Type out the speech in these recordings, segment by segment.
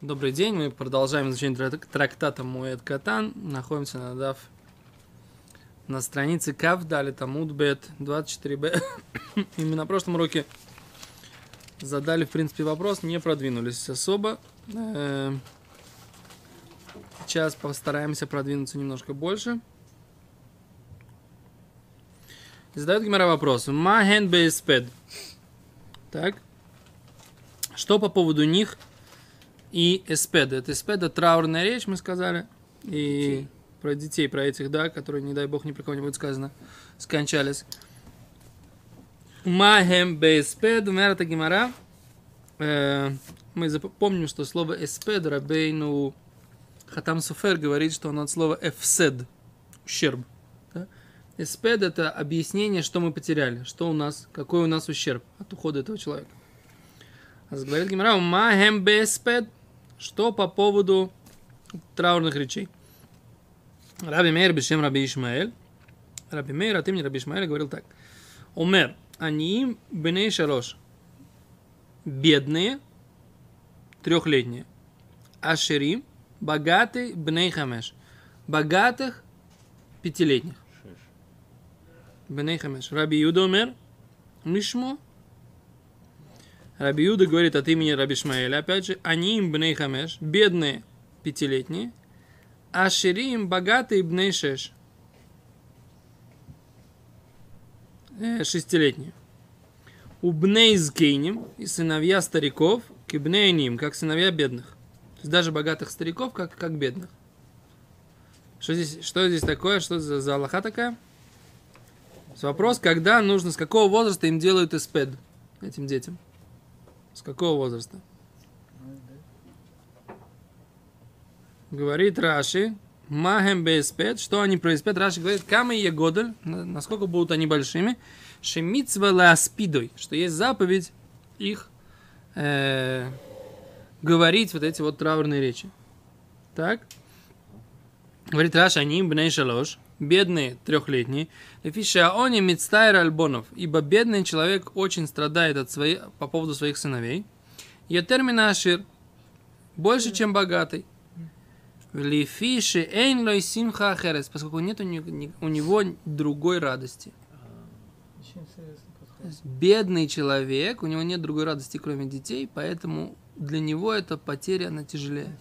Добрый день, мы продолжаем изучение трак- трактата Муэд Катан. Находимся на дав на странице Кав Дали Тамуд Бет 24Б. И мы на прошлом уроке задали, в принципе, вопрос, не продвинулись особо. Сейчас постараемся продвинуться немножко больше. Задает Гимара вопрос. Маген беспед. Так. Что по поводу них и эспеда? Это эспеда траурная речь, мы сказали. И про детей, про этих, да, которые, не дай бог, ни про кого не будет сказано, скончались. Махем беспед, умер это Гимара. Э, Мы запомним, что слово эспед Рабейну Хатам Суфер говорит, что оно от слова эфсед, ущерб. Да? Эспед это объяснение, что мы потеряли, что у нас, какой у нас ущерб от ухода этого человека. А говорит Гимара, махем беспед, что по поводу траурных речей. Раби Мейр бешем Раби Ишмаэль. Раби Мейр от имени Раби Ишмаэля говорил так. Умер, они беней шалош. Бедные, трехлетние. Ашерим, богатый бней хамеш. Богатых, пятилетних. Бней хамеш. Раби Юда умер. Мишмо. Раби Юда говорит от имени Раби Шмаэля, опять же, они им бней хамеш, бедные пятилетние, а ширим богатые бней шеш, э, шестилетние. У бней згейним и сыновья стариков, кибней ним, как сыновья бедных. То есть даже богатых стариков, как, как бедных. Что здесь, что здесь такое? Что за, за Аллаха такая? Вопрос, когда нужно, с какого возраста им делают эспед этим детям? С какого возраста? Говорит Раши, Махем беспед, что они про эспед? Раши говорит, камы и годель, насколько будут они большими, шемицва ласпидой, что есть заповедь их э, говорить вот эти вот траурные речи. Так? Говорит Раша, они бней шалош, бедные трехлетние, Лефиша они мицтайр альбонов, ибо бедный человек очень страдает от своих, по поводу своих сыновей. Я термина ашир, больше, чем богатый. Лефиши эйн лой симха херес, поскольку нет у него, у него другой радости. Бедный человек, у него нет другой радости, кроме детей, поэтому для него эта потеря, она тяжелее.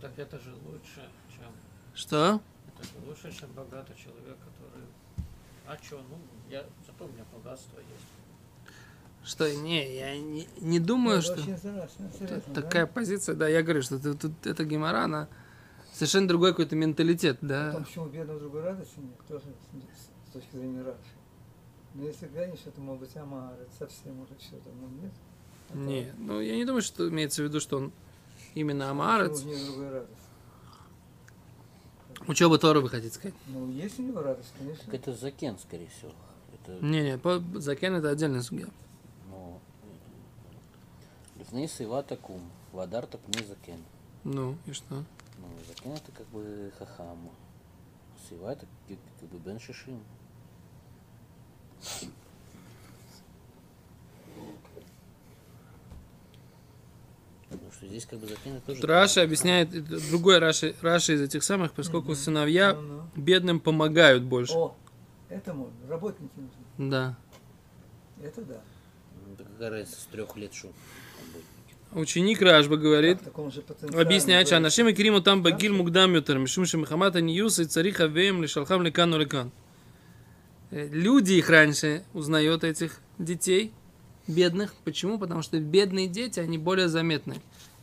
Так это же лучше, чем... Что? Это лучше, чем богатый человек, который... А что, ну, я... Зато у меня богатство есть. Что, не, я не, не думаю, Это что... Интересно, интересно, да? Такая позиция, да, я говорю, что тут, тут эта гемора, она совершенно другой какой-то менталитет, да. том, почему бедного другой радости нет, тоже с, точки зрения Раши. Но если глянешь, это может быть Амар, это совсем уже что-то, ну нет. Это- Не, ну я не думаю, что имеется в виду, что он именно почему амарец. у него другая радость? Учеба Тора, вы хотите сказать? Ну, есть у него радость, конечно. Так это закен, скорее всего. Это, Не, не, по- закен это отдельная судья. ну... Лифней сива такум, вадар так не закен. Ну, и что? Ну, закен это как бы хахам. Сива это как как бы бен шишим. Что здесь как бы закен это тоже... Тут Раша объясняет, другой Раши, Раши из этих самых, поскольку Мгм. сыновья Ну-ну. бедным помогают больше. О, это можно, работники нужны. Да. Это да. Ну, да какая разница, с трех лет работники. Ученик Рашба говорит, потенциале. объясняет, что да. Анашим и Кириму там багиль Хорошо. мугдам ютер, мишум ниюса и цариха веем лишалхам лекану лекан. Э, Люди их раньше узнают, этих детей, бедных. Почему? Потому что бедные дети, они более заметны.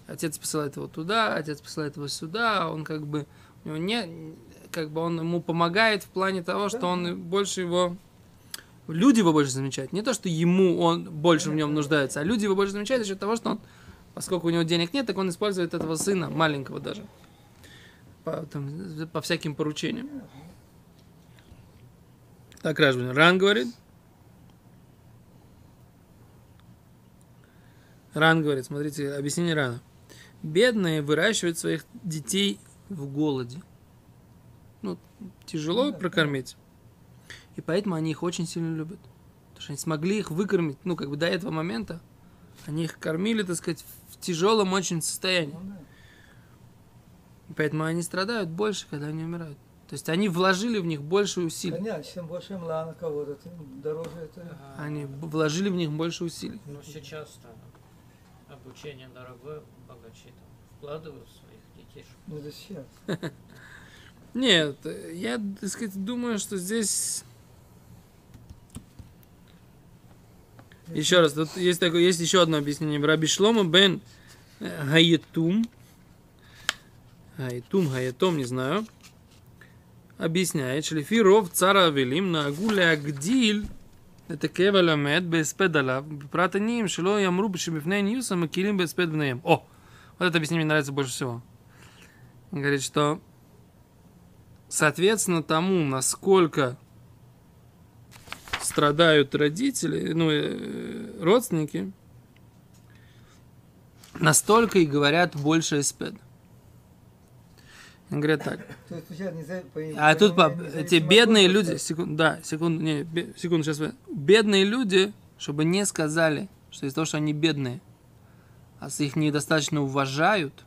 Отец посылает его туда, отец посылает его сюда, он как бы, у него не, как бы он ему помогает в плане того, что он больше его, люди его больше замечают. Не то, что ему он больше в нем нуждается, а люди его больше замечают за счет того, что он, поскольку у него денег нет, так он использует этого сына, маленького даже, по, там, по всяким поручениям. Так, Ражбин. Ран говорит. Ран говорит, смотрите, объяснение Рана. Бедные выращивают своих детей в голоде. Ну, тяжело Ну да, прокормить. И поэтому они их очень сильно любят. Потому что они смогли их выкормить, ну, как бы до этого момента. Они их кормили, так сказать, в тяжелом очень состоянии. Ну, да. Поэтому они страдают больше, когда они умирают. То есть они вложили в них больше усилий. Понятно, чем больше мла на кого-то, тем дороже это. Они вложили в них больше усилий. Ну, сейчас-то обучение дорогое, богачи там вкладывают в своих детей. Ну, это сейчас. Нет, я, так сказать, думаю, что здесь... Еще раз, тут есть, такое, есть еще одно объяснение. Раби Шлома бен Гаетум. Гаетум, Гаетом, не знаю. Объясняет, шлифи ров цара велим на агуля гдиль את הכאב הלמד בהספד עליו, בפרט עניים שלא יאמרו שבפני ניוס המקלים בהספד בניהם. О, вот это объяснение мне нравится больше всего. Он говорит, что соответственно тому, насколько страдают родители, ну, э, родственники, настолько и говорят больше эспед. Он говорит так. То есть, по- А по тут эти бедные люди, секунду, да, секунду, не, секунду, сейчас, бедные люди, чтобы не сказали, что из-за того, что они бедные, а с их недостаточно уважают,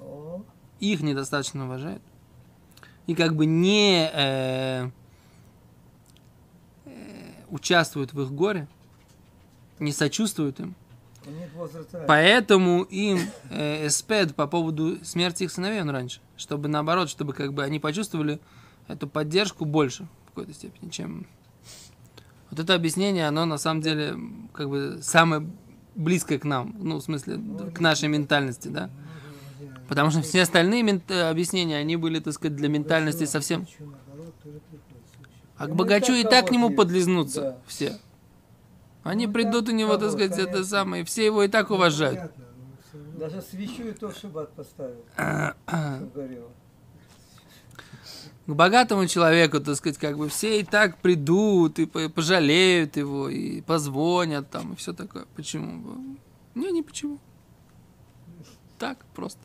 О, их недостаточно уважают, и как бы не э, э, участвуют в их горе, не сочувствуют им. Поэтому им э, эспед по поводу смерти их сыновей он раньше. Чтобы наоборот, чтобы как бы они почувствовали эту поддержку больше в какой-то степени, чем... Вот это объяснение, оно на самом деле как бы самое близкое к нам, ну, в смысле, д- к нашей ментальности, да? Потому что все остальные мент- э, объяснения, они были, так сказать, для ментальности совсем... А к Ну, богачу так и так к нему подлизнутся все. Они Ну, придут у него, так сказать, это самое, все его и так уважают. Даже свечу и то в шаббат поставил. как горело. к богатому человеку, так сказать, как бы все и так придут, и по- пожалеют его, и позвонят там, и все такое. Почему? Не, не почему. Так просто.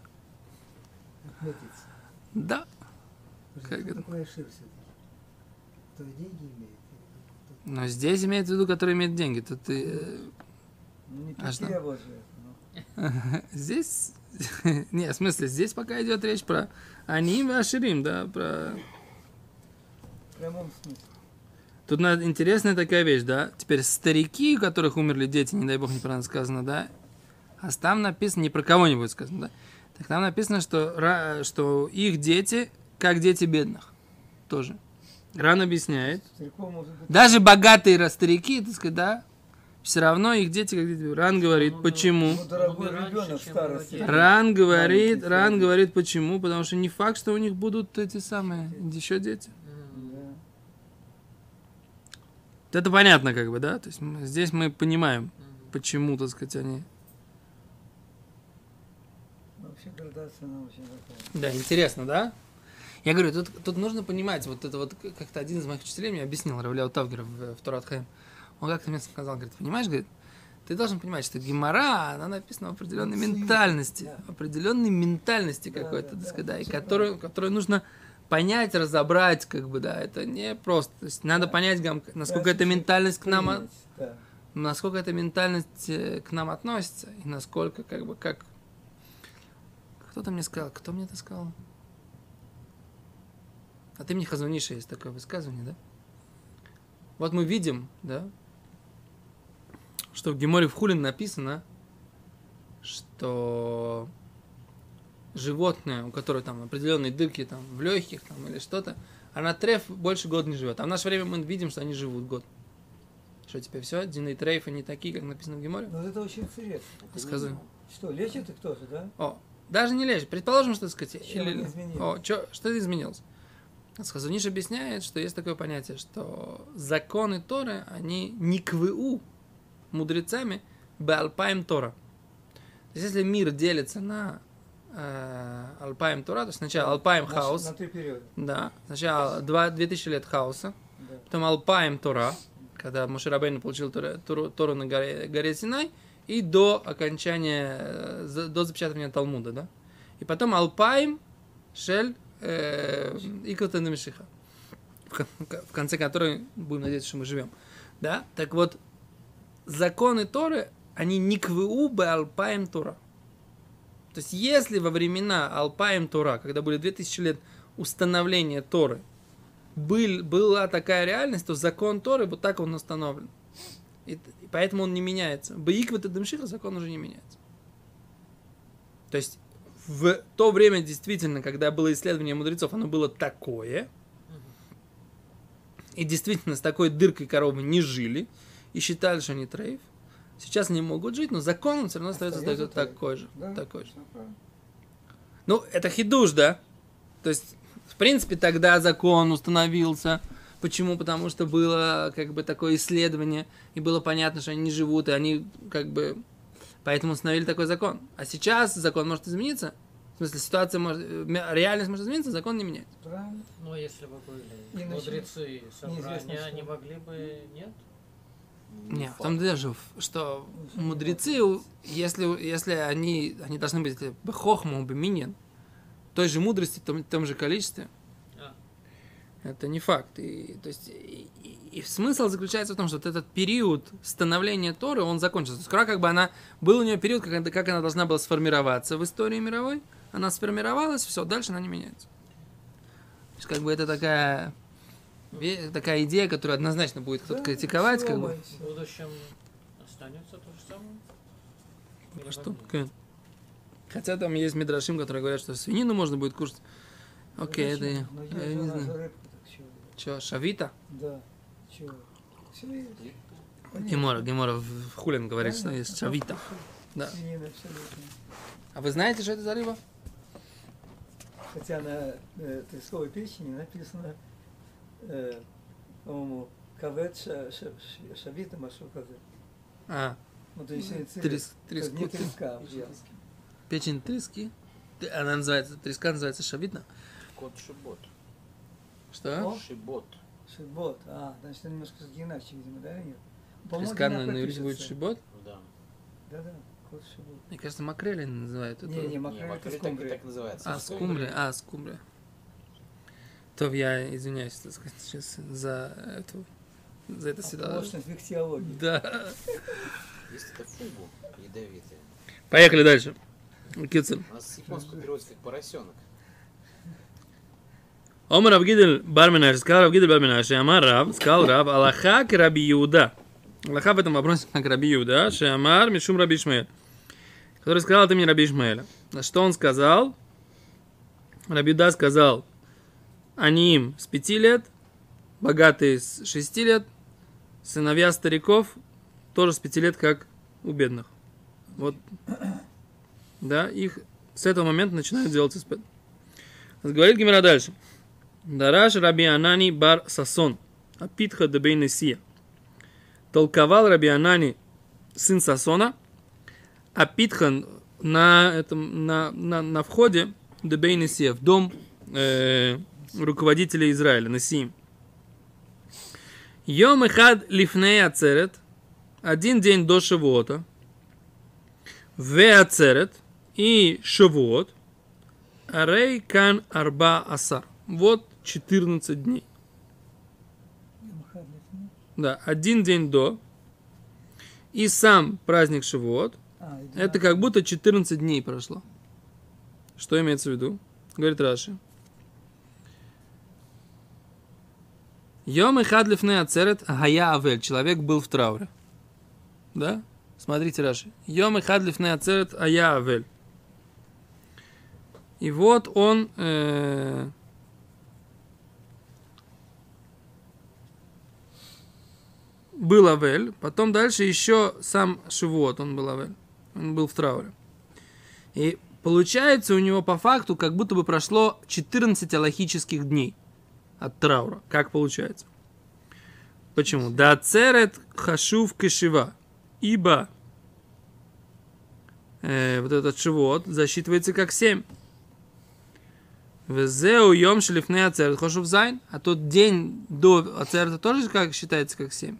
Отметиться. Да. Как это? такой ошибся? Кто деньги имеет? Но здесь имеется в виду, который имеет деньги. Тут и, э, Ну, не А что? же. ну. здесь... Не, в смысле, здесь пока идет речь про Аним и Аширим, да, про... В прямом смысле. Тут надо- интересная такая вещь, да? Теперь старики, у которых умерли дети, не дай бог неправильно сказано, да? А там написано, не про кого не будет сказано, да? Так там написано, что, что их дети, как дети бедных. Тоже. Ран объясняет. Даже богатые старики, так сказать, да, все равно их дети как дети. Ран говорит, Ну, почему? Ну. Ран говорит, Ран говорит, почему? Потому что не факт, что у них будут эти самые еще дети. Это понятно, как бы, да? То есть здесь мы понимаем, почему, так сказать, они... Вообще градация, она очень такая. Да, интересно, да? Я говорю, тут, тут нужно понимать, вот это вот как-то один из моих учителей мне объяснил, Равляу Тавгер в, в Турат Хаим. Он как-то мне сказал, говорит, понимаешь, говорит, ты должен понимать, что Гемора, она написана в определенной ментальности, да. определенной ментальности Да, какой-то, да, да, да, и которую, которую нужно понять, разобрать, как бы, да, это не просто. То есть надо Да. понять, насколько Да, эта ментальность к нам, Принять, Да. насколько эта ментальность э, к нам относится, и насколько, как бы, как... Кто-то мне сказал, кто мне это сказал? А ты мне Хазуниша есть такое высказывание, да? Вот мы видим, да, что в Геморе в Хулин написано, что животное, у которого там определенные дырки там в легких там или что-то, она треф больше года не живет. А в наше время мы видим, что они живут год. Что теперь все? Дины и трейфы не такие, как написано в Геморе? Но это очень интересно. Сказывай. Что, лечит их тоже, да? О, даже не лечит. Предположим, что, так сказать, Чем или-? О, чё, что изменилось? Хазуниш объясняет, что есть такое понятие, что законы Торы, они не кву мудрецами беалпаем Тора. То есть, если мир делится на э, алпаем Тора, то есть сначала алпаем хаос, На три периода. да, сначала два, 2000 лет хаоса, Да. потом алпаем Тора, когда Мушарабейн получил Тору, Тору- Тору на горе, горе Синай, и до окончания, э, до запечатывания Талмуда, да? И потом алпаем шель э, Икота Мишиха, в кон- в конце которой будем надеяться, что мы живем. Да? Так вот, законы Торы, они не кву бе алпаем Тора. То есть, если во времена Алпаем Тора, когда были 2000 лет установления Торы, был, была такая реальность, то закон Торы вот так он установлен. И, и поэтому он не меняется. Баикват и Демшиха закон уже не меняется. То есть в то время действительно, когда было исследование мудрецов, оно было такое. И действительно с такой дыркой коровы не жили. И считали, что они трейф. Сейчас не могут жить, но закон он все равно остается Остается такой, же. Да, Такой же. Ну, это хидуш, да? То есть, в принципе, тогда закон установился. Почему? Потому что было как бы такое исследование, и было понятно, что они не живут, и они как бы... Поэтому установили такой закон. А сейчас закон может измениться. В смысле, ситуация может... э, Реальность может измениться, закон не меняется. Правильно. Но если бы были И мудрецы собрания, они могли бы... Нет? Нет, в том дело, что, мудрецы, если, если они, они должны быть бы хохму, бы минин, той же мудрости, в том, том же количестве, А. это не факт. И, то есть, и, и- и смысл заключается в том, что вот этот период становления Торы, он закончился. Скоро как бы она, был у нее период, как, она- как она должна была сформироваться в истории мировой, она сформировалась, все, дальше она не меняется. То есть, как бы это такая, такая идея, которую однозначно будет кто-то Да, критиковать, как бы. В будущем останется то же самое? А что? Какая? Хотя там есть мидрашим, которые говорят, что свинину можно будет кушать. Окей, это я, я не знаю. Че, шавита? Да. Чё? Все есть. Гемора, Гемора в Хулин говорит, что есть шавита. Да. А вы знаете, что это за рыба? Хотя на э, тресковой печени написано, э, по-моему, кавет ша- ша- ш- шавита машу казе. А, Ну, то есть э, трес, не треска. печень трески. Она называется, треска называется шавита. Кот Шибот. Что? Шибот. Шибот. А, значит, это немножко иначе, видимо, да, или нет? По-моему, Треска на, иврите будет шибот? Да. Да-да. Мне кажется, макрели называют это. Не, не, Не, макрель это макрель так, скумбрия. так называется. А, скумбрия. А, скумбрия. То я извиняюсь, так сказать, сейчас за эту за это всегда. Помощник в их теологии. Да. Есть это фугу ядовитые. Поехали дальше. Кицель. У нас с японского переводится как поросенок. Омар Равгидель Барминаш, сказал Равгидель Барминаш, Амар Рав, сказал Рав, Аллаха к Раби Иуда. Аллаха в этом вопросе как Раби Иуда, Шамар Мишум Раби Ишмаэль. Который сказал от имени Раби Ишмаэля. Что он сказал? Раби Иуда сказал, они им с пяти лет, богатые с шести лет, сыновья стариков тоже с пяти лет, как у бедных. Вот, да, их с этого момента начинают делать испыт. Говорит Гимера дальше. Дараш Раби Анани бар Сасон, Апитха де Бейнесия. Толковал Раби Анани, сын Сасона, Апитхан на, этом, на, на, на входе де Бейнесия, в дом э, руководителя Израиля, Насиим. Йом Эхад Лифней Ацерет, один день до Шавуота, Ве Ацерет и Шавуот, Арей Кан Арба Асар. Вот 14 дней. Да, один день до. И сам праздник Шивот. А, Это да. как будто 14 дней прошло. Что имеется в виду? Говорит Раши. Йом и хадлифны ацерет гая авель. Человек был в трауре. Да? Смотрите, Раши. Йом и хадлифны ацерет ая авель. И вот он... э, был אבל, потом дальше еще сам Шавуот, он был אבל. Он был в трауре. И получается у него по факту как будто бы прошло 14 алахических дней от траура. Как получается? Почему? דעצרת חשוב כשבעה. Ибо э, вот этот Шавуот засчитывается как 7. וזהו יום שלפני עצרת חשוב ז׳. А тот день до ацерета тоже как считается как 7.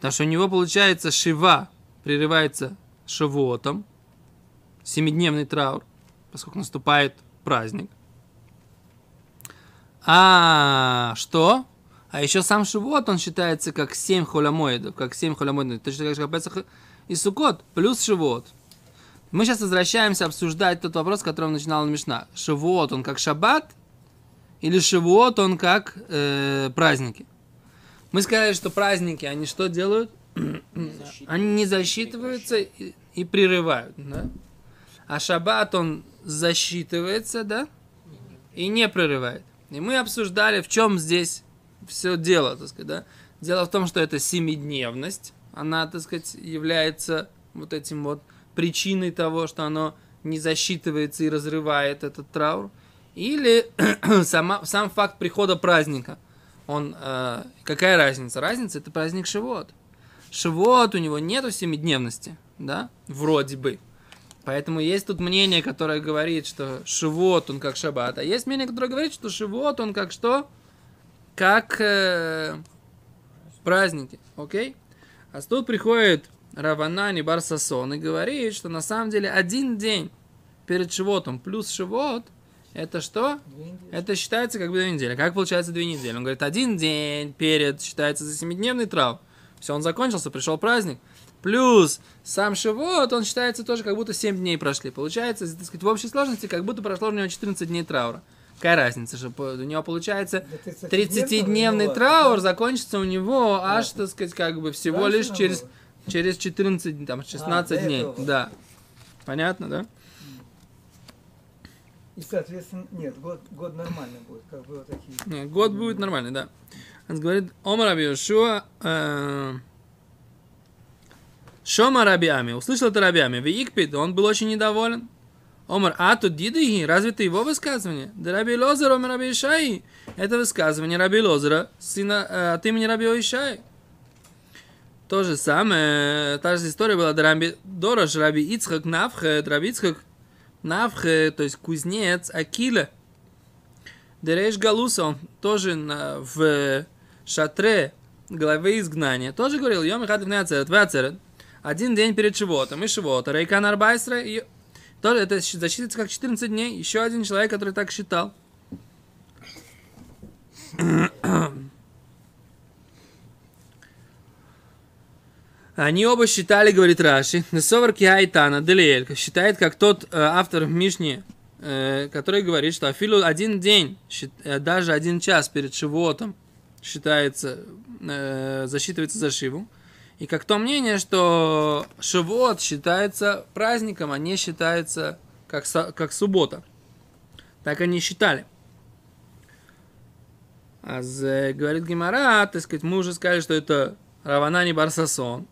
Потому что у него получается шива прерывается шавуотом, семидневный траур, поскольку наступает праздник. А что? А еще сам Шивот, он считается как 7 холямоидов, как 7 холямоидов, точно как же как Песах и Сукот, плюс Шивот. Мы сейчас возвращаемся обсуждать тот вопрос, который начинал Мишна. Шавуот, он как шаббат, или Шавуот, он как э, праздники. Мы сказали, что праздники, они что делают? они не засчитываются и, и прерывают, да? А шаббат, он засчитывается, да? И не прерывает. И мы обсуждали, в чем здесь все дело, так сказать, да? Дело в том, что это семидневность, она, так сказать, является вот этим вот причиной того, что оно не засчитывается и разрывает этот траур. Или сама, сам факт прихода праздника. Он, э, какая разница? Разница это праздник Шивот. Шивот у него нету семидневности, да, вроде бы. Поэтому есть тут мнение, которое говорит, что Шивот, он как Шаббат, а есть мнение, которое говорит, что Шивот, он как что? Как э, праздники, окей? А тут приходит Раванани Барсасон и говорит, что на самом деле один день перед Шивотом плюс Шивот, это что? Это считается как бы две недели. Как получается две недели? Он говорит, один день перед считается за семидневный трав. Все, он закончился, пришел праздник. Плюс сам Шивот, он считается тоже, как будто 7 дней прошли. Получается, так сказать, в общей сложности, как будто прошло у него 14 дней траура. Какая разница, что у него получается Да 30-дневного 30-дневный было, траур закончится у него аж, так сказать, как бы всего лишь через, через 14, там, 16 до дней. Да. Понятно, да? И, соответственно, нет, год, год нормально будет, как бы вот такие. Не, год будет нормальный, да. Он говорит, Омар Раби Йошуа, э, Шома Раби Ами, услышал это Раби Ами, Виикпид, он был очень недоволен. Омар, а тут Дидыги, разве это его высказывание? Да Раби Лозер, Омар Раби Ишаи. Это высказывание Раби Лозера, сына э, от имени Раби Ишаи. То же самое, та же история была до Раби Дорож, Раби Ицхак Навхет, Раби Ицхак Навхет, то есть кузнец Акиля. Дереш Галуса, он тоже на, в шатре главы изгнания, тоже говорил, Йом Ихад Ацерет, один день перед Шивотом, и Шивота, Рейкан Арбайсра, и тоже это засчитывается как 14 дней, еще один человек, который так считал. Они оба считали, говорит Раши, Несовар Киайтана, Делиэль, считает, как тот э, автор в Мишне, э, который говорит, что Афилу один день, счит- э, даже один час перед Шивотом считается, э, засчитывается за Шиву. И как то мнение, что Шивот считается праздником, а не считается как, как суббота. Так они считали. А говорит Гимара, так сказать, мы уже сказали, что это Раванани Барсасон.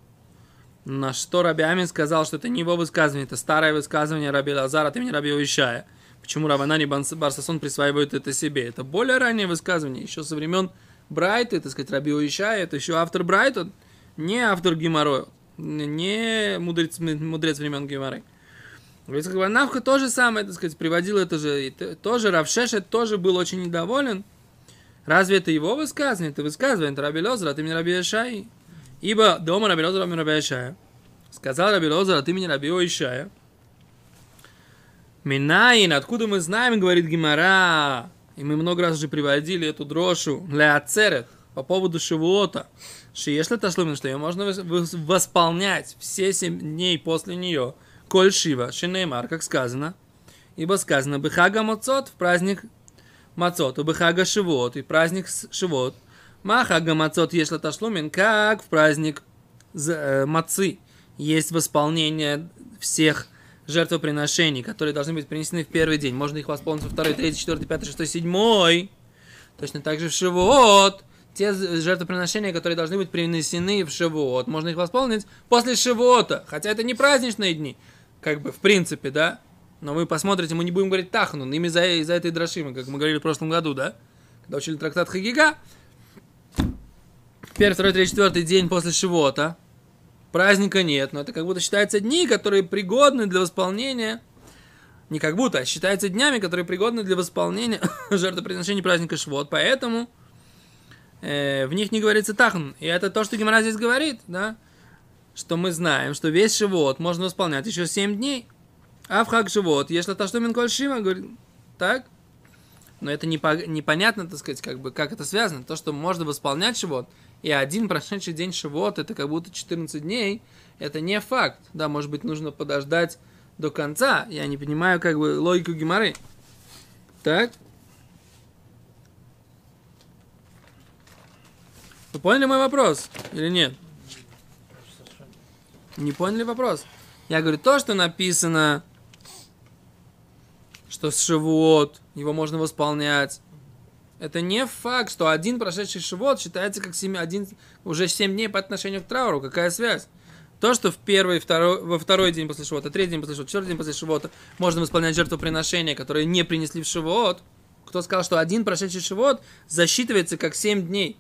На что Раби Амин сказал, что это не его высказывание, это старое высказывание Раби Лазара от имени Раби Уишая. Почему Раванани Барсасон присваивает это себе? Это более раннее высказывание, еще со времен Брайта, так сказать, Раби Уишая, это еще автор Брайта, не автор Гимаро, не мудрец, мудрец времен бы Навха то же самое, так сказать, приводил это же, тоже Равшешет тоже был очень недоволен. Разве это его высказывание? Это высказывание это Раби Лозер от имени Раби Ишаи. Ибо дома Раби Лозер от имени Раби Ишая. Сказал Раби Лозер от имени Раби Ишая. Минаин, откуда мы знаем, говорит Гимара, и мы много раз уже приводили эту дрошу, леацерет, по поводу Шивуота, если ташлумин, что ее можно вос- вос- восполнять все семь дней после нее, коль шива, шинеймар, как сказано, ибо сказано, бехага мацот в праздник мацот, бехага шивот, и праздник шивот, махага мацот, если ташлумин, как в праздник э, мацы, есть восполнение всех жертвоприношений, которые должны быть принесены в первый день. Можно их восполнить во второй, третий, четвертый, пятый, шестой, седьмой. Точно так же в Шивот. Те жертвоприношения, которые должны быть принесены в Шивот, можно их восполнить после Шивота. Хотя это не праздничные дни, как бы в принципе, да. Но вы посмотрите, мы не будем говорить Тахнун, именно из-за этой дрошимы, как мы говорили в прошлом году, да? Когда учили трактат Хагига. Первый, второй, третий, четвертый день после Шивота. Праздника нет, но это как будто считаются дни, которые пригодны для восполнения не как будто, а считаются днями, которые пригодны для восполнения жертвоприношения праздника Швот. Поэтому э, в них не говорится Тахан. И это то, что Гимара здесь говорит, да? Что мы знаем, что весь Шивот можно восполнять еще 7 дней. А в Хак Шивот, если то, что Минколь Шима, говорит, так? Но это не по- непонятно, так сказать, как бы, как это связано. То, что можно восполнять Шивот, и один прошедший день Шивот, это как будто 14 дней, это не факт. Да, может быть, нужно подождать до конца, я не понимаю как бы логику Гимары. Так? Вы поняли мой вопрос или нет? Не поняли вопрос? Я говорю, то, что написано, что с Шивот, его можно восполнять, это не факт, что один прошедший Шивот считается как 7, один, уже 7 дней по отношению к трауру. Какая связь? То, что в первый, второй, во второй день после Шивота, третий день после Шивота, четвертый день после Шивота можно восполнять жертвоприношения, которые не принесли в Шивот. Кто сказал, что один прошедший Шивот засчитывается как 7 дней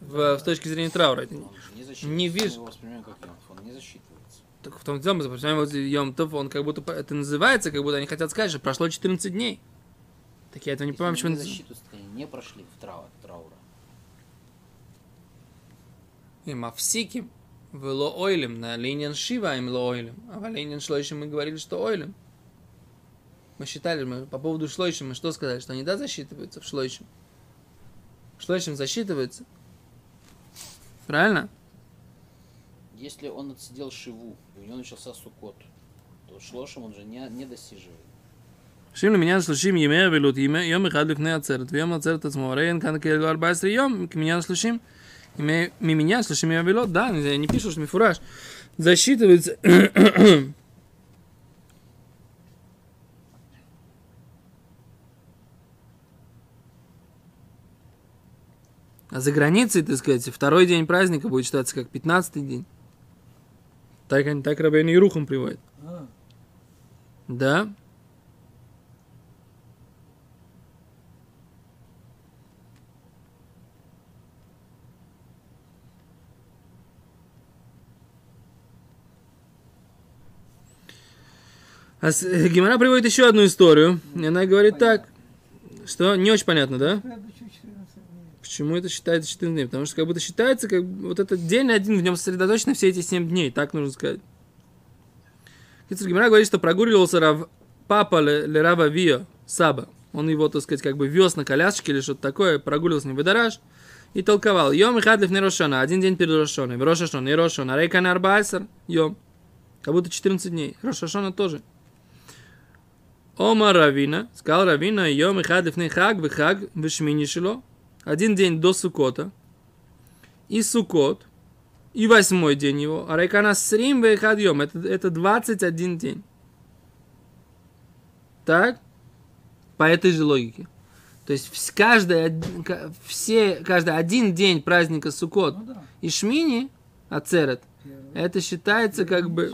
в, в точке зрения траура? Это не- вижу. Так в том дело, мы запоминаем вот Йом он как будто, это называется, как будто они хотят сказать, что прошло 14 дней. Так я этого не Если понимаю, они почему... они не прошли в трау- траура. И мавсиким вело ойлем, на линиян шива им ло ойлем. А в линиян шлойшим мы говорили, что ойлем. Мы считали, мы по поводу шлойшим, мы что сказали, что они да засчитываются в шлойшим. Шлойшим засчитывается. Правильно? Если он отсидел шиву, и у него начался сукот, то шлошем он же не, не досиживает. שים למניין 30 ימי אבלות, ימי- יום אחד לפני עצרת, ויום עצרת עצמו, הרי אין כאן כאילו 14 יום, כמניין 30, ימי- ממניין 30 ימי אבלות, да, я не пишу, что мифураж. Засчитывается... А за границей, так сказать, второй день праздника будет считаться как 15 день. Так, они- так Рабейн Ирухам приводит. А, Да. А с- э, Гимара приводит еще одну историю. И она говорит так, что не очень понятно, да? следующие 14 дней. Почему это считается 14 дней? Потому что как будто считается, как вот этот день один, в нем сосредоточены все эти 7 дней, так нужно сказать. Кицер Гимара говорит, что прогуливался Рав, папа Ле- Лерава Вио, Саба. Он его, так сказать, как бы вез на колясочке или что-то такое, прогуливался в Эдараш и толковал. Йом и хадлив не Рошана, один день перед Рошаной. В Рошашон, не Рошана, рейка на Арбайсер, Йом. Как будто 14 дней. Рошашона тоже. Ома Равина, сказал Равина, Йом и хадлив не хаг, в хаг, в шмини шило. Один день до Сукота. И Сукот. И восьмой день его. А Райкана Срим Вейхадьем. Это, это 21 день. Так? По этой же логике. То есть каждый, все, каждый один день праздника Сукот Ну да. и Шмини, Ацерет, это считается как бы.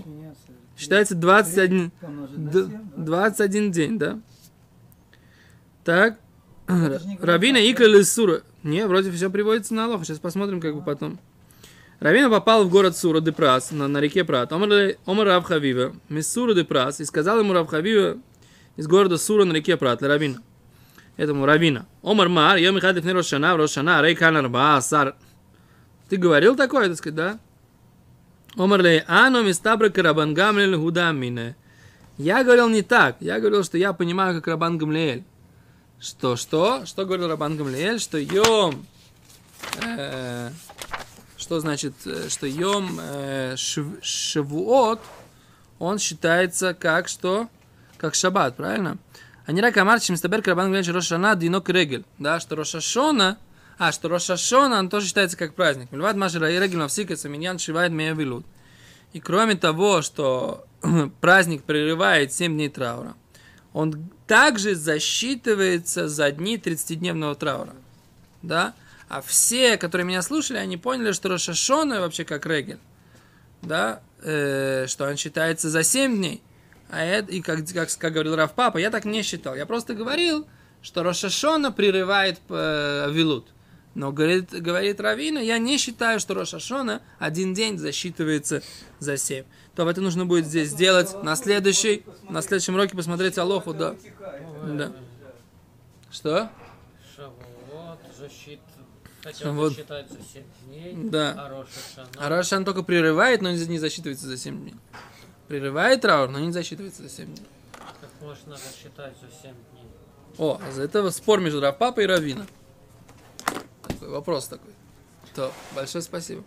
Считается 21, Помножить на Д- 7, да? 21 день, да? Так. Не Равина Икра Сура. Не, вроде все приводится на Алоха. Сейчас посмотрим, как бы потом. Равина попал в город Сура де Прас, на, на реке Прат. Омар Омар Рав Хавива, мисс Сура де Прас, и сказал ему Рав Хавива из города Сура на реке Прат, Равина. Этому Равина. Омар Мар, я Михаил Лифней Рошана, Рошана, Рей Канар Сар. Ты говорил такое, так сказать, да? Омар ле, ано мистабра карабан гамлель худамине. Я говорил не так. Я говорил, что я понимаю, как Рабан Гамлиэль. Что, что? Что говорил Рабан Гамлиэль? Что Йом... э, что значит, э, что Йом э, Шив- Шавуот, он считается как что? Как Шаббат, правильно? А не рак Амар, чем стабер Рабан Гамлиэль, Рошана Динок Регель. Да, что Рошашона, а, что Рошашона, он тоже считается как праздник. Мильват Машера и Регель Навсикается, Миньян Шивает Меявилут. И кроме того, что праздник прерывает 7 дней траура, он также засчитывается за дни 30-дневного траура. Да? А все, которые меня слушали, они поняли, что Рошашона вообще как Регель. Да? Э, что он считается за 7 дней. А это, и как, как, как говорил Рав Папа, я так не считал. Я просто говорил, что Рошашона прерывает э, Вилут. Но говорит, говорит Равина, я не считаю, что Рошашона один день засчитывается за 7. То это нужно будет здесь сделать на следующий, на следующем уроке посмотреть Алоху, да. Да. Что? Шавуот, защит... Хотя Шавуот. он засчитается 7 дней, Да. а Рош Хашана- А только прерывает, но не засчитывается за 7 дней. Прерывает траур, но не засчитывается за 7 дней. как можно засчитать за 7 дней? О, а за это спор между Равпапой и Равина. Вопрос такой. То, большое спасибо.